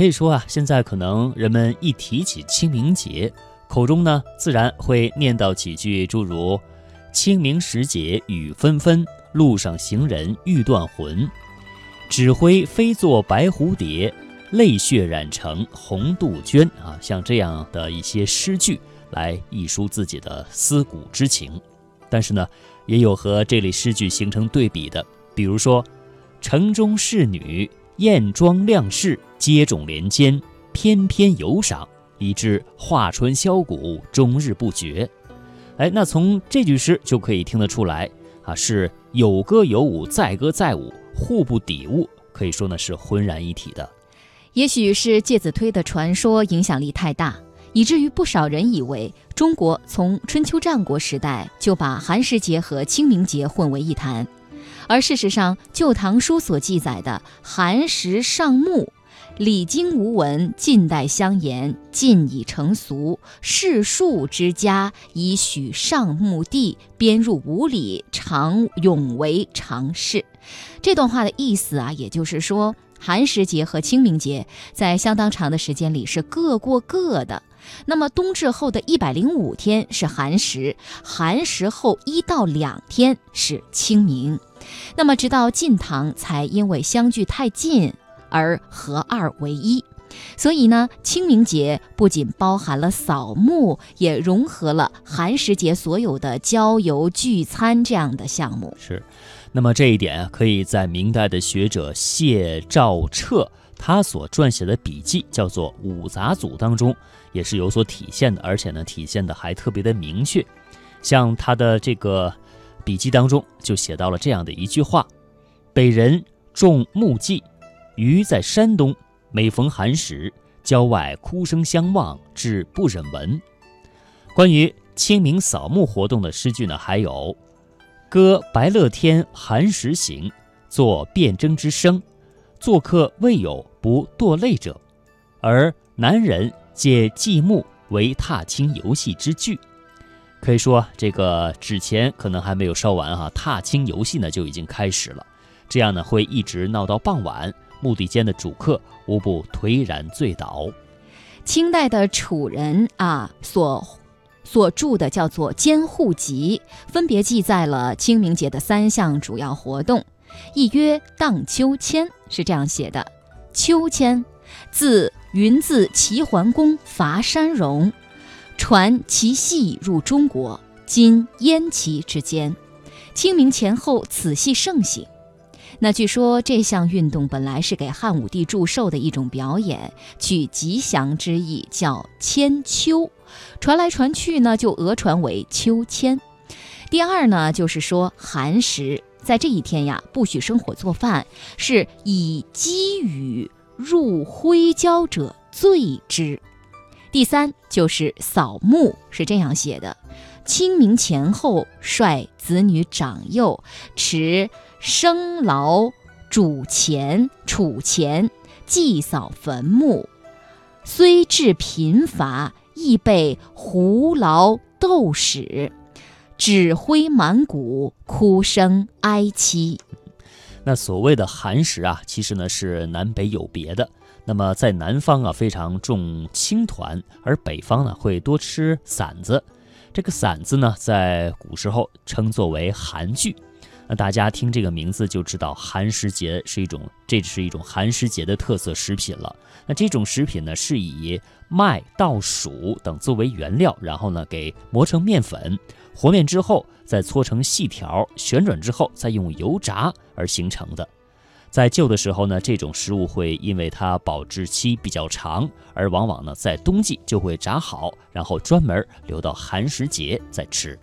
可以说啊，现在可能人们一提起清明节，口中呢自然会念叨几句诸如“清明时节雨纷纷，路上行人欲断魂”，“纸灰飞作白蝴蝶，泪血染成红杜鹃”啊，像这样的一些诗句来忆抒自己的思古之情。但是呢，也有和这类诗句形成对比的，比如说“城中仕女”。艳妆亮饰，接踵连肩，翩翩游赏，以致画春箫鼓，终日不绝。哎，那从这句诗就可以听得出来啊，是有歌有舞，载歌载舞，互不抵物，可以说呢是浑然一体的。也许是介子推的传说影响力太大，以至于不少人以为中国从春秋战国时代就把寒食节和清明节混为一谈。而事实上，《旧唐书》所记载的寒食上木，礼经无闻，近代相沿，近已成俗。世庶之家以许上木地，编入五礼，常永为常事。这段话的意思啊，也就是说，寒食节和清明节在相当长的时间里是各过各的。那么冬至后的一百零五天是寒食，寒食后一到两天是清明。那么，直到晋唐才因为相距太近而合二为一。所以呢，清明节不仅包含了扫墓，也融合了寒食节所有的郊游、聚餐这样的项目。是，那么这一点啊，可以在明代的学者谢兆彻他所撰写的笔记叫做《五杂组》当中也是有所体现的，而且呢，体现的还特别的明确。像他的这个。笔记当中就写到了这样的一句话：“北人种木祭，余在山东，每逢寒食，郊外哭声相望，至不忍闻。”关于清明扫墓活动的诗句呢，还有：“歌白乐天寒食行，作汴征之声，做客未有不堕泪者。”而南人借祭墓为踏青游戏之句。可以说，这个纸钱可能还没有烧完哈，踏青游戏呢就已经开始了。这样呢会一直闹到傍晚，墓地间的主客无不颓然醉倒。清代的楚人啊所所著的叫做《监护集》，分别记载了清明节的三项主要活动。一曰荡秋千，是这样写的：秋千，自云自齐桓公伐山戎。传其戏入中国，今燕齐之间。清明前后，此戏盛行。那据说这项运动本来是给汉武帝祝寿的一种表演，取吉祥之意，叫千秋。传来传去呢，就讹传为秋千。第二呢，就是说寒食，在这一天呀，不许生火做饭，是以积雨入灰焦者罪之。第三就是扫墓，是这样写的：清明前后，率子女长幼持生劳主钱、储钱，祭扫坟墓。虽至贫乏，亦被胡劳斗使，指挥满谷，哭声哀凄。那所谓的寒食啊，其实呢是南北有别的。那么在南方啊，非常重青团，而北方呢会多吃馓子。这个馓子呢，在古时候称作为寒具。那大家听这个名字就知道，寒食节是一种，这是一种寒食节的特色食品了。那这种食品呢，是以麦、稻黍等作为原料，然后呢给磨成面粉，和面之后再搓成细条，旋转之后再用油炸而形成的。在旧的时候呢，这种食物会因为它保质期比较长，而往往呢在冬季就会炸好，然后专门留到寒食节再吃。